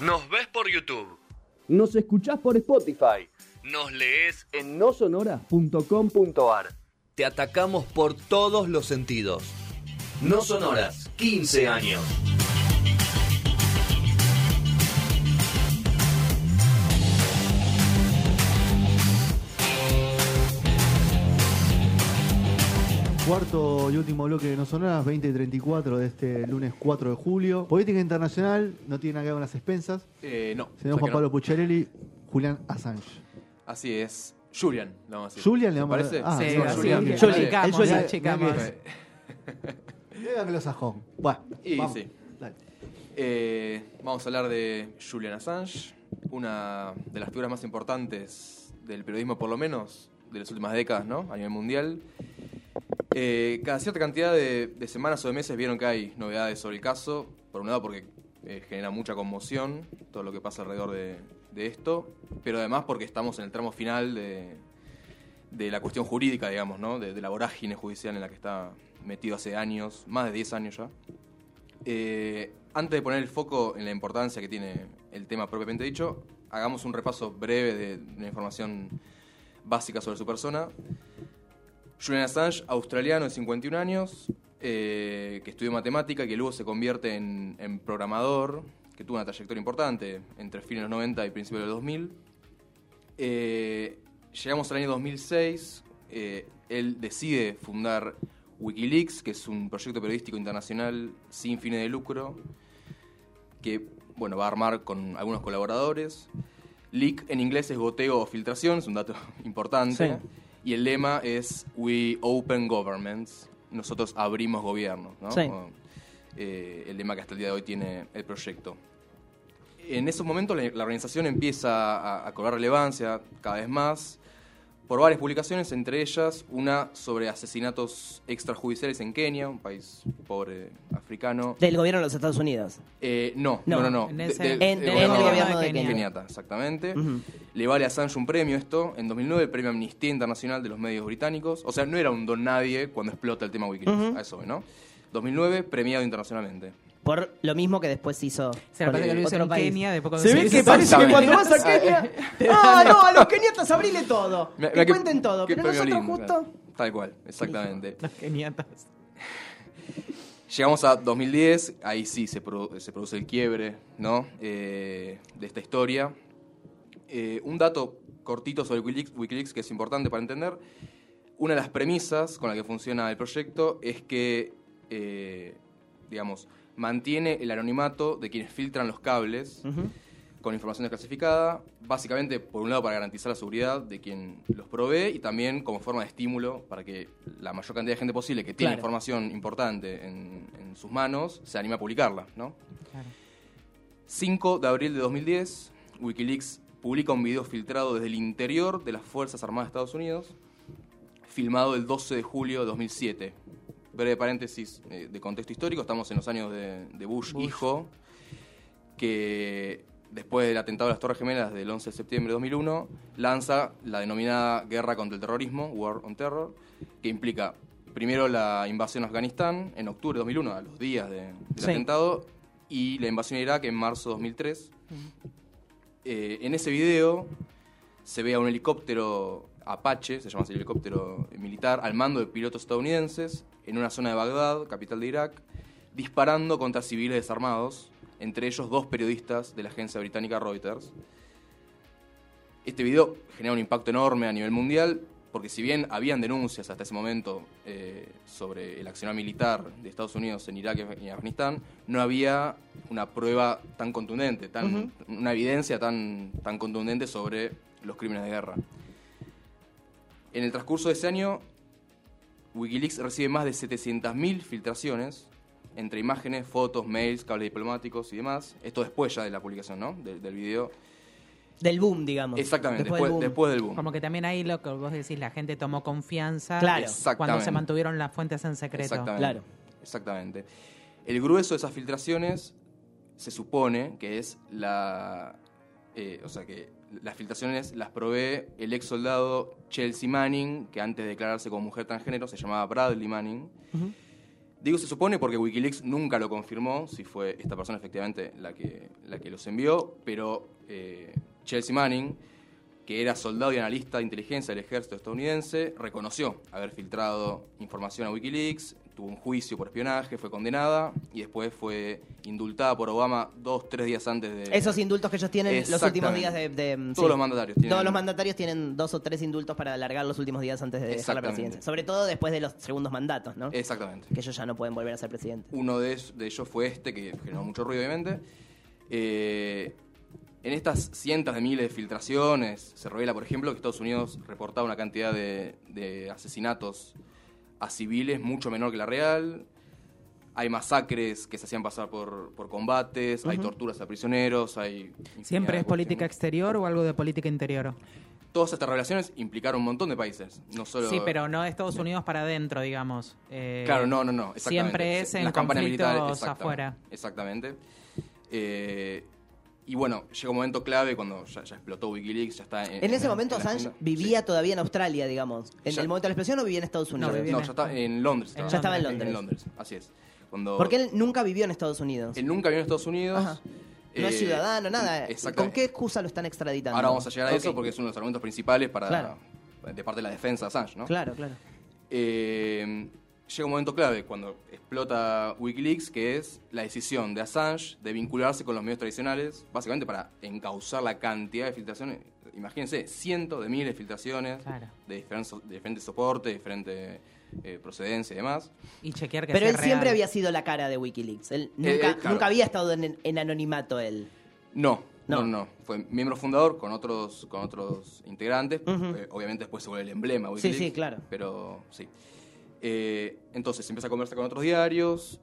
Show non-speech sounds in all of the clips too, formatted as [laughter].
Nos ves por YouTube. Nos escuchás por Spotify. Nos lees En nosonora.com.ar. Te atacamos por todos los sentidos. No sonoras, 15 años. Cuarto y último bloque de No Sonoras, 2034 de este lunes 4 de julio. Política internacional, no tiene nada que ver con las expensas. Eh, no. Señor Juan Pablo no. Pucciarelli, Julián Assange. Así es. Julian, le vamos a decir. Julian le ¿Te vamos a parece? Ah, Sí, Julián. achicamos. Mira Dígame [laughs] sajón. Bueno, Y vamos. sí. Dale. Eh, vamos a hablar de Julian Assange, una de las figuras más importantes del periodismo, por lo menos, de las últimas décadas, ¿no? A nivel mundial. Eh, cada cierta cantidad de, semanas o de meses vieron que hay novedades sobre el caso. Por un lado, porque eh, genera mucha conmoción todo lo que pasa alrededor de, esto, pero además porque estamos en el tramo final de, la cuestión jurídica, digamos, de la vorágine judicial en la que está metido hace años, más de 10 años ya. Eh, antes de poner el foco en la importancia que tiene el tema propiamente dicho, hagamos un repaso breve de, de la información básica sobre su persona. Julian Assange, australiano de 51 años, eh, que estudió matemática, que luego se convierte en, en programador, que tuvo una trayectoria importante entre fines de los 90 y principios de los 2000. Eh, llegamos al año 2006, eh, él decide fundar Wikileaks, que es un proyecto periodístico internacional sin fines de lucro, que bueno, va a armar con algunos colaboradores. Leak en inglés es goteo o filtración, es un dato [laughs] importante. Sí. Y el lema es We Open Governments, nosotros abrimos gobiernos, ¿no? Sí. Eh, el lema que hasta el día de hoy tiene el proyecto. En esos momentos la, la organización empieza a, a cobrar relevancia cada vez más por varias publicaciones, entre ellas una sobre asesinatos extrajudiciales en Kenia, un país pobre africano. Del gobierno de los Estados Unidos. Eh, no, No, no, no, en el gobierno de Kenia. Kenyatta, exactamente. Ujú. Le vale a Assange un premio esto, en 2009 el premio Amnistía Internacional de los Medios Británicos. O sea, no era un don nadie cuando explota el tema Wikileaks, Ujú. a eso, ¿no? 2009, premiado internacionalmente. Por lo mismo que después hizo. Se lo con pasa que lo hizo otro en país. Kenia, después cuando Se ve que parece que cuando vas a. [laughs] Kenia. [laughs] ¡Ah, no! A los keniatas abrile todo. Que qué- cuenten todo. qué Pero nosotros justo. Tal cual, [laughs] exactamente. Los keniatas. Llegamos a 2010, ahí sí se, produ- se produce el quiebre ¿no? Eh, de esta historia. Eh, un dato cortito sobre Wikileaks, Wikileaks que es importante para entender. Una de las premisas con la que funciona el proyecto es que, eh, digamos, mantiene el anonimato de quienes filtran los cables con información desclasificada, básicamente por un lado para garantizar la seguridad de quien los provee y también como forma de estímulo para que la mayor cantidad de gente posible que tiene Claro. información importante en, en sus manos se anime a publicarla. ¿no? Claro. 5 de abril de 2010, Wikileaks publica un video filtrado desde el interior de las Fuerzas Armadas de Estados Unidos, filmado el 12 de julio de 2007. Breve paréntesis eh, de contexto histórico, estamos en los años de, de Bush, Bush. hijo, que después del atentado de las Torres Gemelas del 11 de septiembre de 2001, lanza la denominada Guerra contra el Terrorismo, War on Terror, que implica primero la invasión a Afganistán en octubre de 2001, a los días de- del Sí. atentado, y la invasión a Irak en marzo de 2003. Eh, en ese video se ve a un helicóptero Apache, se llama así el helicóptero militar, al mando de pilotos estadounidenses, en una zona de Bagdad, capital de Irak, disparando contra civiles desarmados, entre ellos dos periodistas de la agencia británica Reuters. Este video genera un impacto enorme a nivel mundial, porque si bien habían denuncias hasta ese momento eh, sobre el accionar militar de Estados Unidos en Irak y Afganistán, no había una prueba tan contundente, tan, una evidencia tan, tan contundente sobre los crímenes de guerra. En el transcurso de ese año, Wikileaks recibe más de 700.000 filtraciones entre imágenes, fotos, mails, cables diplomáticos y demás. Esto después ya de la publicación, ¿no? Del, del video. Del boom, digamos. Exactamente, Después después, del boom. después del boom. Como que también ahí lo que vos decís, la gente tomó confianza Claro. cuando se mantuvieron las fuentes en secreto. Exactamente. Claro. Exactamente. El grueso de esas filtraciones se supone que es la. eh, o sea, que las filtraciones las provee el ex soldado Chelsea Manning, que antes de declararse como mujer transgénero se llamaba Bradley Manning. Digo se supone porque Wikileaks nunca lo confirmó, si fue esta persona efectivamente la que, la que los envió, pero eh, Chelsea Manning, que era soldado y analista de inteligencia del ejército estadounidense, reconoció haber filtrado información a Wikileaks, tuvo un juicio por espionaje, fue condenada y después fue indultada por Obama dos, tres días antes de... Esos indultos que ellos tienen los últimos días de... de- Todos los mandatarios tienen- Todos los mandatarios tienen dos o tres indultos para alargar los últimos días antes de dejar la presidencia. Sobre todo después de los segundos mandatos, ¿no? Exactamente. Que ellos ya no pueden volver a ser presidentes. Uno de, de ellos fue este, que generó mucho ruido, obviamente. Eh, en estas cientos de miles de filtraciones, se revela, por ejemplo, que Estados Unidos reportaba una cantidad de, de asesinatos a civiles mucho menor que la real. Hay masacres que se hacían pasar por, por combates, hay torturas a prisioneros, hay... ¿Siempre es política exterior o algo de política interior? Todas estas revelaciones implicaron un montón de países, no solo... Sí, pero no de Estados Unidos para adentro, digamos. Eh, Claro, no, no, no. Siempre es en Las campañas militares, afuera. Exactamente. Eh, y bueno, llega un momento clave cuando ya, ya explotó Wikileaks, ya está en... En ese momento en Assange agenda. vivía todavía en Australia, digamos. En Ya- el momento de la explosión no vivía en Estados Unidos. No, ya está en Londres. Ya estaba en En Londres. Londres, así es. Cuando Porque él nunca vivió en Estados Unidos. él nunca vivió en Estados Unidos. Ajá. No es eh, ciudadano, nada. ¿Con qué excusa lo están extraditando? Ahora vamos a llegar a eso porque es uno de los argumentos principales para Claro. de parte de la defensa de Assange, ¿no? Claro, claro. Eh, llega un momento clave cuando explota Wikileaks, que es la decisión de Assange de vincularse con los medios tradicionales, básicamente para encauzar la cantidad de filtraciones. Imagínense, cientos de miles de filtraciones Claro. de, diferentes, de diferentes soportes, de diferente eh, procedencia y demás. Y chequear que Pero sea él siempre había sido la cara de Wikileaks. Él nunca, Eh, eh, claro. nunca había estado en, en anonimato él. No, No. no, no, Fue miembro fundador con otros, con otros integrantes. Eh, obviamente después se vuelve el emblema Sí, Wikileaks. sí, claro. Pero sí. Eh, entonces empieza a conversar con otros diarios,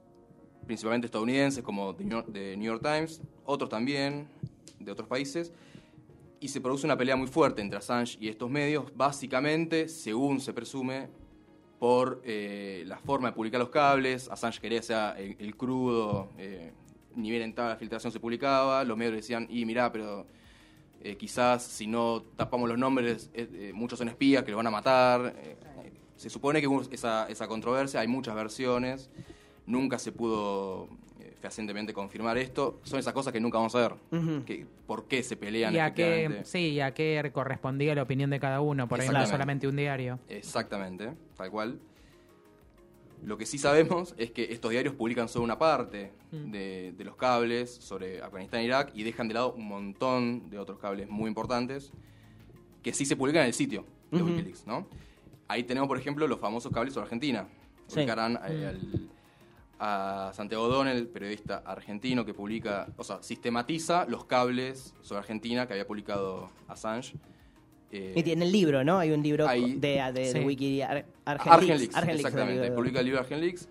principalmente estadounidenses como The New, York, Times, otros también de otros países. Y se produce una pelea muy fuerte entre Assange y estos medios, básicamente, según se presume, por eh, la forma de publicar los cables. Assange quería que sea el, crudo, eh, ni bien la filtración se publicaba. Los medios decían, y mirá, pero eh, quizás si no tapamos los nombres, eh, muchos son espías que los van a matar. Se supone que hubo esa, esa controversia, hay muchas versiones. Nunca se pudo eh, fehacientemente confirmar esto. Son esas cosas que nunca vamos a ver. Que, ¿Por qué se pelean? Y a qué, sí, y a qué correspondía la opinión de cada uno, por ahí no solamente un diario. Exactamente, tal cual. Lo que sí sabemos es que estos diarios publican solo una parte Mm. de, de los cables sobre Afganistán e Irak y dejan de lado un montón de otros cables muy importantes que sí se publican en el sitio de. Wikileaks, ¿no? Ahí tenemos, por ejemplo, los famosos cables sobre Argentina. Sí. Ubicarán Mm. eh, al- a Santiago O'Donnell, periodista argentino que publica, o sea, sistematiza los cables sobre Argentina que había publicado Assange. Eh, Y tiene el libro, ¿no? Hay un libro de, de, de Sí. Wiki Ar- Argenleaks, Argenleaks. Argenleaks, exactamente. el. Publica el libro Argenleaks.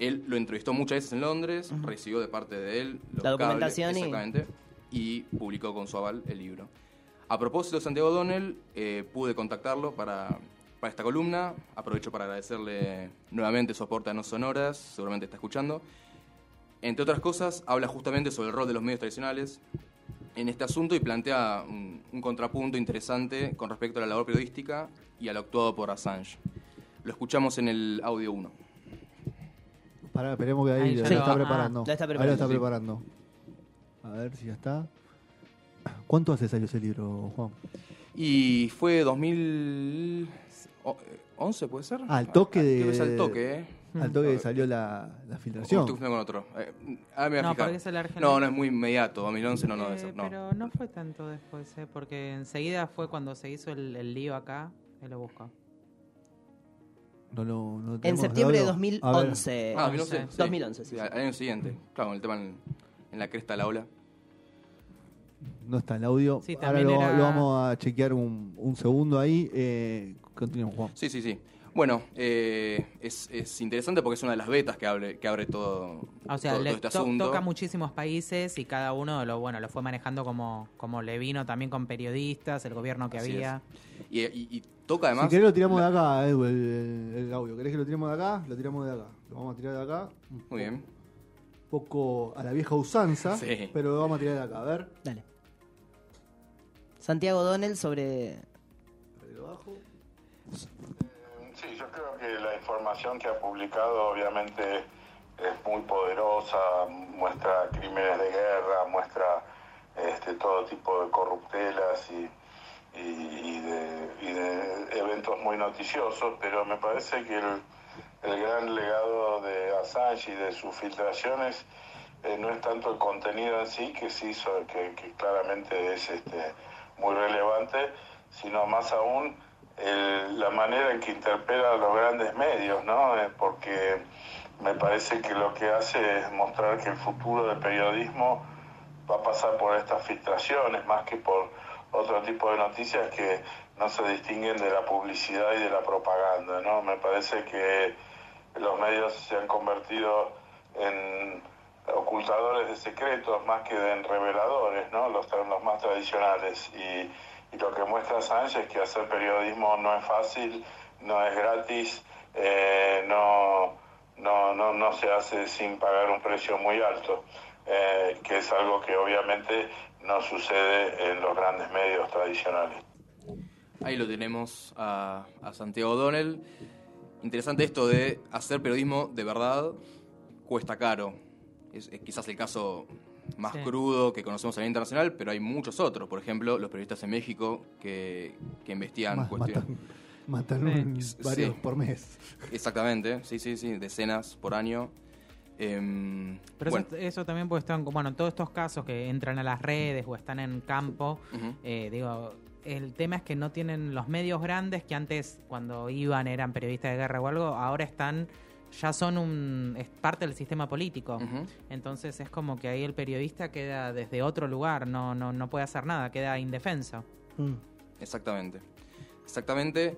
Él lo entrevistó muchas veces en Londres, recibió de parte de él los La documentación cables, y- exactamente, y... publicó con su aval el libro. A propósito de Santiago O'Donnell, eh, pude contactarlo para, para esta columna. Aprovecho para agradecerle nuevamente su aporte a No Sonoras, seguramente está escuchando. Entre otras cosas, habla justamente sobre el rol de los medios tradicionales en este asunto y plantea un, un contrapunto interesante con respecto a la labor periodística y a lo actuado por Assange. Lo escuchamos en el audio 1. Pará, esperemos que ahí, Ahí lo ya está, ah, preparando. está Ahí lo preparando, está sí. preparando. A ver si ya está. ¿Cuánto hace salió ese libro, Juan? Y fue 2011, ¿puede ser? Ah, al toque Creo de- que es al toque, ¿eh? Al toque que salió la, la filtración. estoy con otro. Eh, ah, me voy a No, fijar. porque es el argentino. No, no es muy inmediato. 2011 no, no debe Eh, ser. No. Pero no fue tanto después, ¿eh? porque enseguida fue cuando se hizo el, el lío acá, él lo buscó. No lo- no En septiembre de audio. A ver. 2011. Ah, 2011. sí. 2011, sí. Al año siguiente. Claro, con el tema en, en la cresta de la ola. No está el audio. Sí, Ahora también lo, era- lo vamos a chequear un, un segundo ahí. Eh, continuemos, Juan. Sí, sí, sí. Bueno, eh, es, es interesante porque es una de las betas que abre, que abre todo, O sea, todo, le todo este to- asunto. toca muchísimos países y cada uno lo bueno lo fue manejando como, como le vino también con periodistas, el gobierno que Así había. Y, y- y toca además. si querés lo tiramos de acá, Edu, el, el- el audio. ¿Querés que lo tiremos de acá? Lo tiramos de acá. Lo vamos a tirar de acá. Un Muy bien. poco a la vieja usanza, Sí. pero lo vamos a tirar de acá. A ver. Dale. Santiago Donnell sobre. Abajo. Sí, yo creo que la información que ha publicado obviamente es muy poderosa, muestra crímenes de guerra, muestra este, todo tipo de corruptelas y, de, y de eventos muy noticiosos, pero me parece que el, el gran legado de Assange y de sus filtraciones eh, no es tanto el contenido en sí, que sí que, que claramente es este, muy relevante, sino más aún el- la manera en que interpela a los grandes medios, ¿no? Eh, porque me parece que lo que hace es mostrar que el futuro del periodismo va a pasar por estas filtraciones más que por otro tipo de noticias que no se distinguen de la publicidad y de la propaganda, ¿no? Me parece que los medios se han convertido en ocultadores de secretos más que en reveladores, ¿no? Los, los más tradicionales. Y, y lo que muestra Sánchez es que hacer periodismo no es fácil, no es gratis, eh, no, no, no, no se hace sin pagar un precio muy alto, eh, que es algo que obviamente no sucede en los grandes medios tradicionales. Ahí lo tenemos a, a Santiago O'Donnell. Interesante esto de hacer periodismo de verdad cuesta caro. Es, es quizás el caso más Sí. crudo que conocemos a nivel internacional, pero hay muchos otros. Por ejemplo, los periodistas en México que, que investigan cuestiones. matan [laughs] matan un- Sí. varios Sí. por mes. Exactamente, sí, sí, sí, decenas por año. Em, Pero bueno, eso, eso también puede estar, bueno, en todos estos casos que entran a las redes o están en campo, eh, digo, el tema es que no tienen los medios grandes que antes cuando iban eran periodistas de guerra o algo, ahora están, ya son un, es parte del sistema político. Entonces es como que ahí el periodista queda desde otro lugar, no, no, no puede hacer nada, queda indefenso. Mm. Exactamente. Exactamente.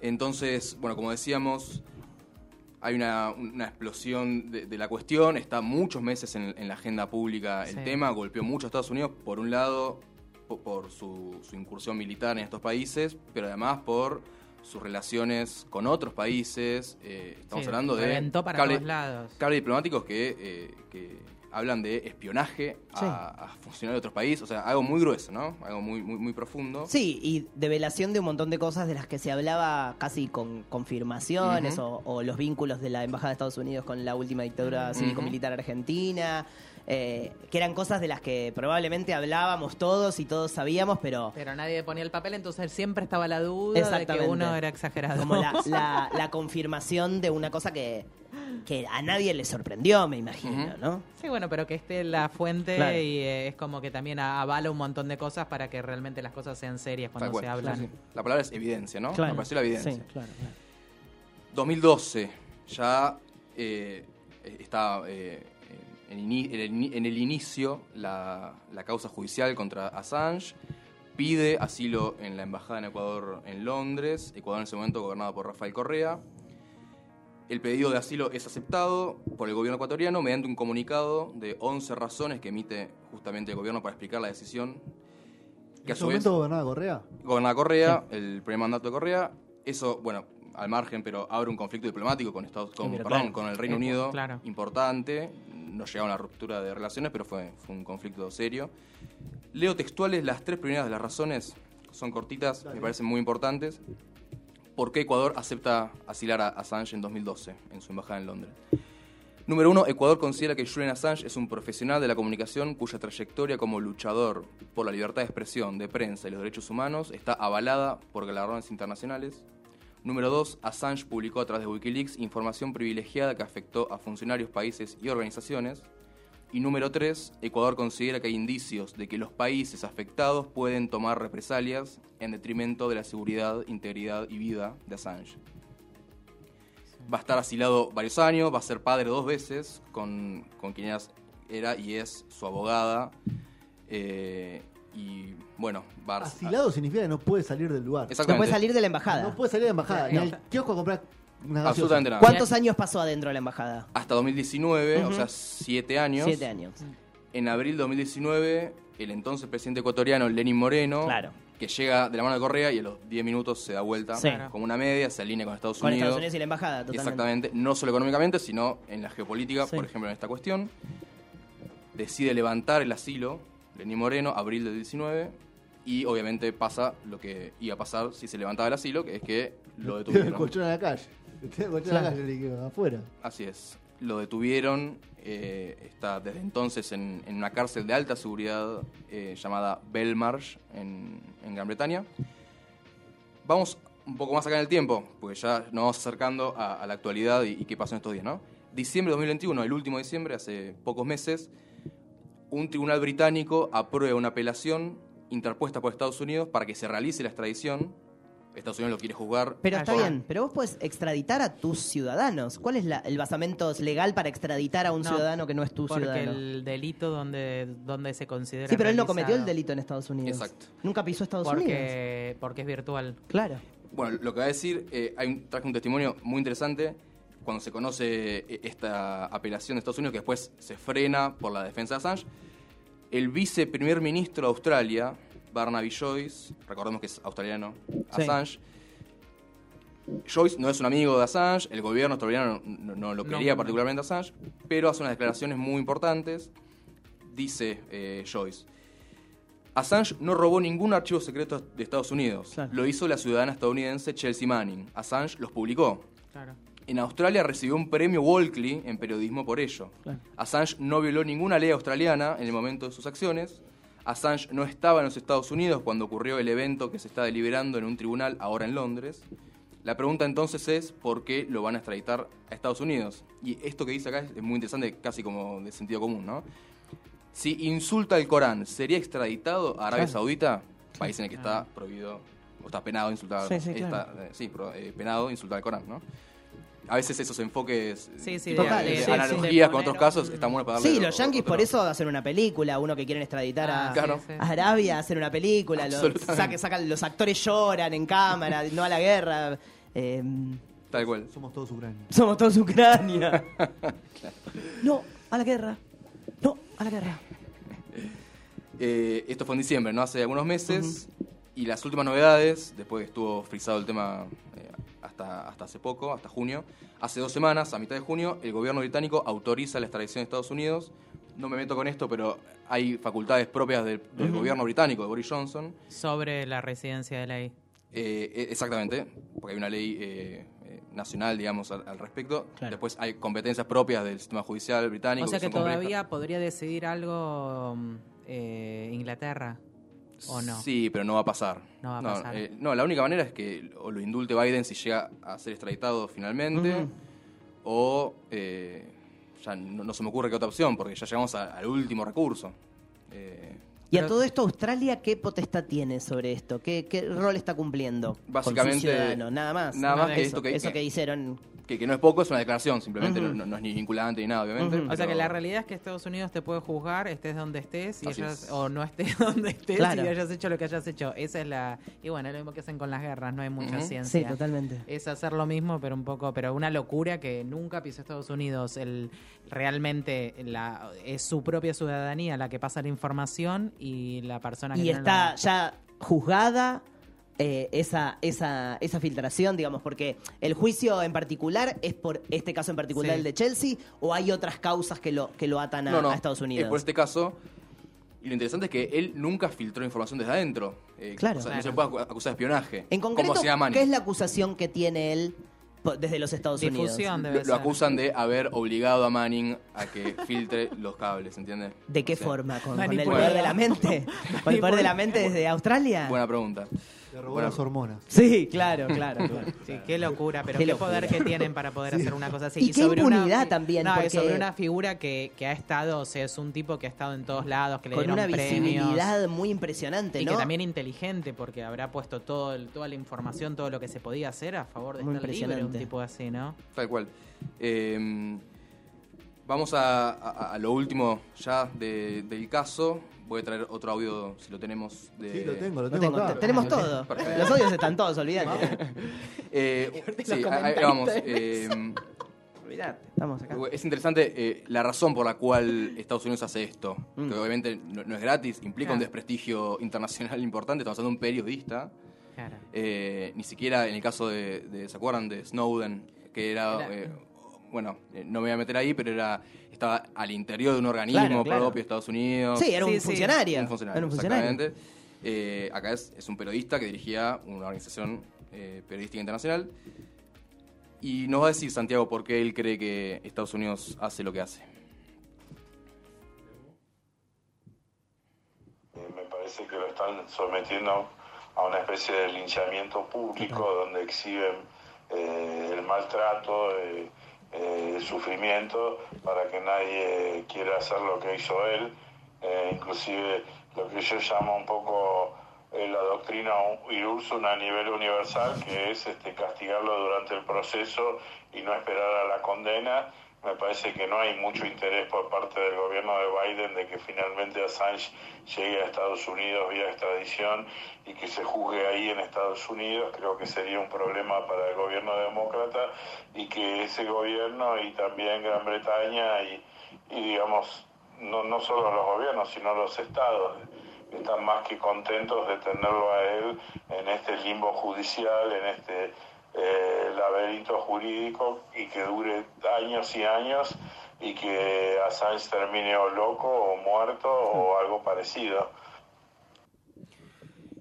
Entonces, bueno, como decíamos, hay una, una explosión de, de la cuestión, está muchos meses en, en la agenda pública el Sí. tema, golpeó mucho a Estados Unidos, por un lado, po- por, su, su incursión militar en estos países, pero además por sus relaciones con otros países. eh, estamos Sí, hablando de para cable- lados. cables diplomáticos que, eh, que hablan de espionaje a, Sí. a funcionarios de otros países, o sea, algo muy grueso, ¿no? Algo muy, muy, muy profundo. Sí, y develación de un montón de cosas de las que se hablaba casi con confirmaciones o, o los vínculos de la Embajada de Estados Unidos con la última dictadura cívico-militar argentina, eh, que eran cosas de las que probablemente hablábamos todos y todos sabíamos, pero Pero nadie ponía el papel, entonces siempre estaba la duda de que uno era exagerado. como la, [laughs] la- la confirmación de una cosa que, que a nadie le sorprendió, me imagino. ¿no? Sí, bueno, pero que esté la fuente Claro. y eh, es como que también a- avala un montón de cosas para que realmente las cosas sean serias cuando se hablan. Sí, sí. La palabra es evidencia, ¿no? Me pareció la evidencia. Sí, claro. 2012, ya eh, está eh, en, en el, ini- en el inicio la, la causa judicial contra Assange. Pide asilo en la embajada en Ecuador en Londres, Ecuador en ese momento gobernado por Rafael Correa. El pedido de asilo es aceptado por el gobierno ecuatoriano mediante un comunicado de 11 razones que emite justamente el gobierno para explicar la decisión. ¿En a ese vez- momento gobernaba Correa? Gobernaba Correa, el primer mandato de Correa. Eso, bueno, al margen, pero abre un conflicto diplomático con Estados, con, Sí, pero perdón, claro. con el Reino Eh, Unido claro. importante. No llegaron a una ruptura de relaciones, pero fue, fue un conflicto serio. Leo textuales las tres primeras de las razones, son cortitas, me parecen muy importantes. ¿Por qué Ecuador acepta asilar a Assange en 2012 en su embajada en Londres? Número uno, Ecuador considera que Julian Assange es un profesional de la comunicación cuya trayectoria como luchador por la libertad de expresión, de prensa y los derechos humanos está avalada por galardones internacionales. Número dos, Assange publicó a través de Wikileaks información privilegiada que afectó a funcionarios, países y organizaciones. Y número tres, Ecuador considera que hay indicios de que los países afectados pueden tomar represalias en detrimento de la seguridad, integridad y vida de Assange. Va a estar asilado varios años, va a ser padre dos veces con, con quien era y es su abogada. eh, y bueno, a... Asilado significa que no puede salir del lugar. No puede salir de la embajada. No puede salir de la embajada, ni No. al kiosco a comprar una gaseosa. Absolutamente nada. ¿Cuántos años pasó adentro de la embajada? Hasta 2019, o sea, siete años. Siete años. En abril de 2019, el entonces presidente ecuatoriano, Lenín Moreno, Claro. que llega de la mano de Correa y a los 10 minutos se da vuelta Sí. como una media, se alinea con Estados Con Unidos. Estados Unidos y la embajada, totalmente. Exactamente, no solo económicamente, sino en la geopolítica, Sí. por ejemplo, en esta cuestión. Decide levantar el asilo, Lenín Moreno, abril del 19, y obviamente pasa lo que iba a pasar si se levantaba el asilo, que es que lo [laughs] Tiene el detuvieron. colchón a la calle. El colchón a la calle afuera. Así es. Lo detuvieron. eh, está desde entonces en, en una cárcel de alta seguridad eh, llamada Belmarsh en, en Gran Bretaña. Vamos un poco más acá en el tiempo, porque ya nos vamos acercando a, a la actualidad y, y qué pasó en estos días, ¿no? Diciembre de 2021, el último diciembre, hace pocos meses, un tribunal británico aprueba una apelación interpuesta por Estados Unidos para que se realice la extradición. Estados Unidos lo quiere juzgar Pero está bien, pero vos puedes extraditar a tus ciudadanos. ¿Cuál es la- el basamento legal para extraditar a un No, ciudadano que no es tu Porque ciudadano? el delito donde, donde se considera. Sí, pero él no cometió el delito en Estados Unidos. Exacto. Nunca pisó Estados Unidos. Porque, porque es virtual. Claro. Bueno, lo que va a decir, eh, hay un, traje un testimonio muy interesante cuando se conoce eh, esta apelación de Estados Unidos, que después se frena por la defensa de Assange. El viceprimer ministro de Australia, Barnaby Joyce, recordemos que es australiano, Sí. Assange. Joyce no es un amigo de Assange, el gobierno australiano no, no- no lo No, quería no. particularmente a Assange, pero hace unas declaraciones muy importantes. Dice eh, Joyce, Assange no robó ningún archivo secreto de Estados Unidos. Claro. Lo hizo la ciudadana estadounidense Chelsea Manning. Assange los publicó. Claro. En Australia recibió un premio Walkley en periodismo por ello. Claro. Assange no violó ninguna ley australiana en el momento de sus acciones. Assange no estaba en los Estados Unidos cuando ocurrió el evento que se está deliberando en un tribunal ahora en Londres. La pregunta entonces es por qué lo van a extraditar a Estados Unidos. Y esto que dice acá es muy interesante, casi como de sentido común, ¿no? Si insulta el Corán, ¿sería extraditado a Arabia Claro. Saudita? País en el que está prohibido, o está penado insultar, Sí, sí, está, eh, sí, eh, penado insultar el Corán, ¿no? A veces esos enfoques Sí, sí, Total, de- de sí, sí. analogías con otros casos están buenos para darle Sí, otro- los yanquis otro- por eso hacen una película, uno que quieren extraditar a, Ah, Claro. sí, sí. a Arabia, hacen una película, los, sacan, los actores lloran en cámara, no a la guerra. eh, Tal cual. Somos todos Ucrania. somos todos Ucrania. [laughs] No, a la guerra. No, a la guerra. Eh, esto fue en diciembre, ¿no? Hace algunos meses. Y las últimas novedades, después que estuvo frisado el tema eh, hasta, hasta hace poco, hasta junio, hace dos semanas, a mitad de junio, el gobierno británico autoriza la extradición de Estados Unidos. No me meto con esto, pero hay facultades propias del, del gobierno británico, de Boris Johnson. Sobre la residencia de ley. Eh, eh, exactamente, porque hay una ley eh, eh, nacional, digamos, al, al respecto. Claro. Después hay competencias propias del sistema judicial británico. O sea que complejas. todavía podría decidir algo mm, eh, Inglaterra. ¿O no? Sí, pero no va a pasar. No va a pasar. eh, no, la única manera es que o lo indulte Biden si llega a ser extraditado finalmente, o eh, ya no, no se me ocurre qué otra opción, porque ya llegamos a- al último recurso. Eh, Y a todo esto, ¿Australia qué potestad tiene sobre esto? ¿Qué, qué rol está cumpliendo? Básicamente, Con? Nada más. nada más Eso, que- eso que hicieron. Que, que no es poco, es una declaración, simplemente no, no es ni vinculante ni nada, obviamente. O sea que la realidad es que Estados Unidos te puede juzgar, estés donde estés, y es. o no estés [laughs] donde estés Claro. y hayas hecho lo que hayas hecho. Esa es la. Y bueno, es lo mismo que hacen con las guerras, no hay mucha ciencia. Sí, totalmente. Es hacer lo mismo, pero un poco, pero una locura que nunca pisó Estados Unidos. El realmente la, es su propia ciudadanía la que pasa la información y la persona que Y está la- ya juzgada eh, esa, esa, esa filtración, digamos, porque el juicio en particular es por este caso en particular, Sí. el de Chelsea, o hay otras causas que lo, que lo atan a, no, no, a Estados Unidos. Es por este caso. Y lo interesante es que él nunca filtró información desde adentro. Eh, Claro. o sea, Claro. no se puede acu- acusar de espionaje. En concreto, como hacía Manning. ¿qué es la acusación que tiene él po- desde los Estados Difusión Unidos? debe Lo, lo ser. acusan de haber obligado a Manning a que filtre los cables, ¿entiendes? ¿De qué O sea, forma? ¿Con, con el poder de la mente? ¿Con el poder de la mente desde Australia? Buena pregunta. Le robó Bueno. las hormonas. Sí, claro, claro, claro. [laughs] Sí, qué locura, pero Qué qué, locura. poder que tienen para poder hacer una cosa así. Y qué sobre una- también, No, y porque- sobre una figura que, que ha estado, o sea, es un tipo que ha estado en todos lados, que le Con dieron una premios. visibilidad muy impresionante, Y ¿no? que también inteligente, porque habrá puesto todo el- toda la información, todo lo que se podía hacer a favor de Muy estar libre, un tipo así, ¿no? Tal cual. Eh, vamos a, a- a lo último ya de- del caso. Voy a traer otro audio, si lo tenemos. De... Sí, lo tengo, lo Lo tengo, acá. tenemos todo. Perfecto. Los odios están todos, olvídate. [laughs] Eh, [laughs] sí, ahí- vamos. [laughs] Eh, olvídate. Estamos acá. es interesante eh, la razón por la cual Estados Unidos hace esto. Mm. Que obviamente no, no es gratis, implica un desprestigio internacional importante. Estamos hablando de un periodista. Claro. Eh, ni siquiera en el caso de, de- ¿se acuerdan? De Snowden, que era, Era- eh, bueno, eh, no me voy a meter ahí, pero era estaba al interior de un organismo Claro, claro. propio de Estados Unidos. Sí, era un Sí, sí. funcionario. Un funcionario, Era un funcionario. exactamente. Eh, acá es, es un periodista que dirigía una organización eh, periodística internacional. Y nos va a decir Santiago por qué él cree que Estados Unidos hace lo que hace. Eh, me parece que lo están sometiendo a una especie de linchamiento público donde exhiben eh, el maltrato, eh, eh, sufrimiento, para que nadie quiera hacer lo que hizo él. Eh, inclusive lo que yo llamo un poco eh, la doctrina Irursun a nivel universal, que es este, castigarlo durante el proceso y no esperar a la condena. Me parece que no hay mucho interés por parte del gobierno de Biden de que finalmente Assange llegue a Estados Unidos vía extradición y que se juzgue ahí en Estados Unidos. Creo que sería un problema para el gobierno demócrata y que ese gobierno y también Gran Bretaña y, y digamos, no, no solo los gobiernos, sino los estados están más que contentos de tenerlo a él en este limbo judicial, en este eh, laberinto jurídico y que dure años y años y que Assange termine o loco o muerto o algo parecido.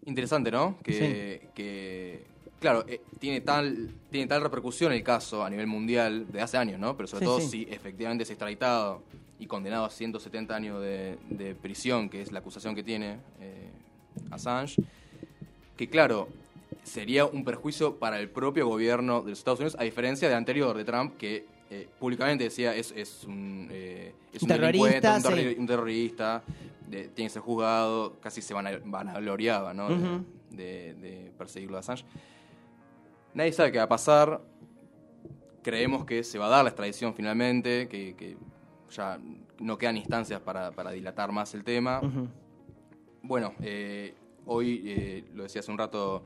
Interesante, ¿no? Que, que claro, eh, tiene tal tiene tal repercusión el caso a nivel mundial de hace años, ¿no? Pero sobre Sí, todo sí. si efectivamente es extraditado y condenado a 170 años de, de prisión, que es la acusación que tiene eh, Assange, que claro, sería un perjuicio para el propio gobierno de los Estados Unidos, a diferencia del anterior, de Trump, que eh, públicamente decía es, es un, eh, es un, terrorista, un, sí. terri- un terrorista, de- tiene que ser juzgado, casi se van vanagloriaba, ¿no? De- Ujú. de, de perseguirlo a Assange. Nadie sabe qué va a pasar. Creemos que se va a dar la extradición finalmente, que, que ya no quedan instancias para, para dilatar más el tema. Bueno, eh, hoy, eh, lo decía hace un rato,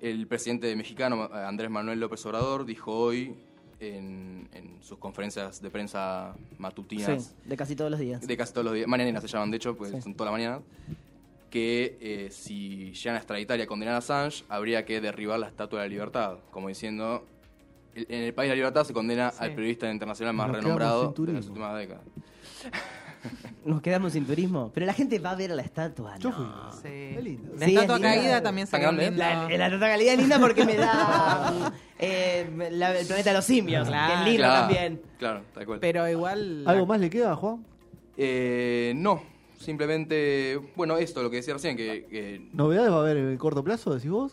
el presidente mexicano, Andrés Manuel López Obrador, dijo hoy en, en sus conferencias de prensa matutinas, Sí, de casi todos los días. de casi todos los días, mañaneras se llaman de hecho, pues Sí. son toda la mañana, que eh, si llegan a extraditar y a condenar a Assange, habría que derribar la Estatua de la Libertad, como diciendo, en el país de la libertad se condena Sí. al periodista internacional más Nos renombrado de las últimas décadas. Nos quedamos sin turismo. Pero la gente va a ver a la estatua. Yo no. fui. Sí. Qué lindo. La Sí, estatua es linda. caída también ¿Tan sería un grande? lindo... La, la estatua calidad es linda porque me da [laughs] eh, la- el planeta de los simios. Claro. Que es lindo Claro, también. Claro, tal cual. Pero igual... ¿Algo más le queda, Juan? Eh, no, simplemente, bueno, esto, lo que decía recién, que, que- ¿Novedades va a haber en el corto plazo, decís vos?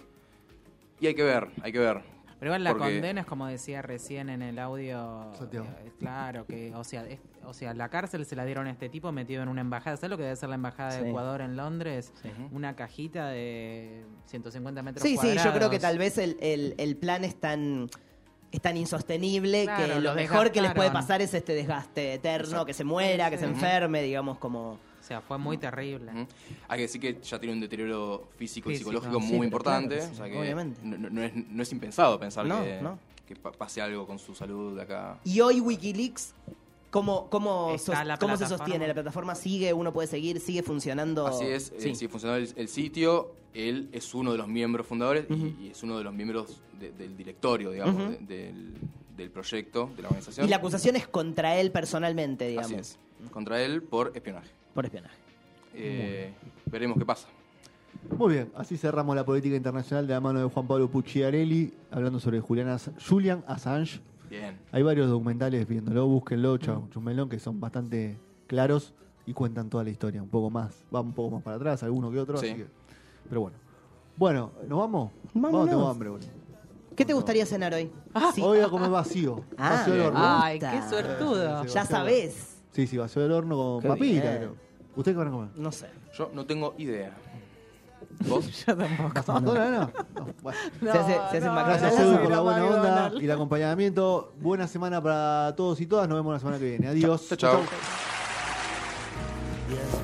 y hay que ver, hay que ver. Pero igual la Porque- condena es como decía recién en el audio. Eh, claro, que, o sea, es- o sea, la cárcel se la dieron a este tipo metido en una embajada. ¿Sabes lo que debe ser la embajada Sí. de Ecuador en Londres? Una cajita de 150 metros Sí, sí, cuadrados. yo creo que tal vez el, el- el plan es tan, es tan insostenible Claro, que lo mejor que les puede pasar es este desgaste eterno, Exacto. que se muera, que se Sí. enferme, digamos, como... O sea, fue muy terrible. Hay que decir que ya tiene un deterioro físico, y psicológico sí, muy importante. claro que sí, o sea que obviamente. No, es, no es impensado pensar No, que, no. que pa- pase algo con su salud de acá. Y hoy Wikileaks, ¿cómo, cómo, sos- cómo se sostiene? ¿La plataforma sigue? ¿Uno puede seguir? ¿Sigue funcionando? Así es, eh, Sí. sigue funcionando el, el sitio. Él es uno de los miembros fundadores y- es uno de los miembros de- del directorio, digamos, de- del, del proyecto, de la organización. Y la acusación es contra él personalmente, digamos. Así es. Contra él por espionaje. Por espionaje. Eh, veremos qué pasa. Muy bien, así cerramos la política internacional de la mano de Juan Pablo Pucciarelli, hablando sobre Julian, Julian Assange. Bien. Hay varios documentales viéndolo, búsquenlo, chau, chumelón, que son bastante claros y cuentan toda la historia, un poco más, va un poco más para atrás, alguno que otro, Sí. así que- pero bueno. Bueno, ¿nos vamos? Vámonos. Vamos, tengo hambre, boludo. ¿Qué te gustaría cenar hoy? Sí. Hoy voy a comer vacío, Ah, vacío del horno. ah. Ay, qué suertudo. Sí, sí, Ya sabés. Sí, sí, vacío del horno con Qué papita, bien. creo. ¿Ustedes qué van a comer? No sé. Yo no tengo idea. [laughs] ¿Vos? Yo tampoco. ¿McDonald's? No, no. [laughs] Bueno. se hace, se hace no. Gracias, Edu, por la buena onda y el acompañamiento. Buena semana para todos y todas. Nos vemos la semana que viene. Adiós. Chao, chao. y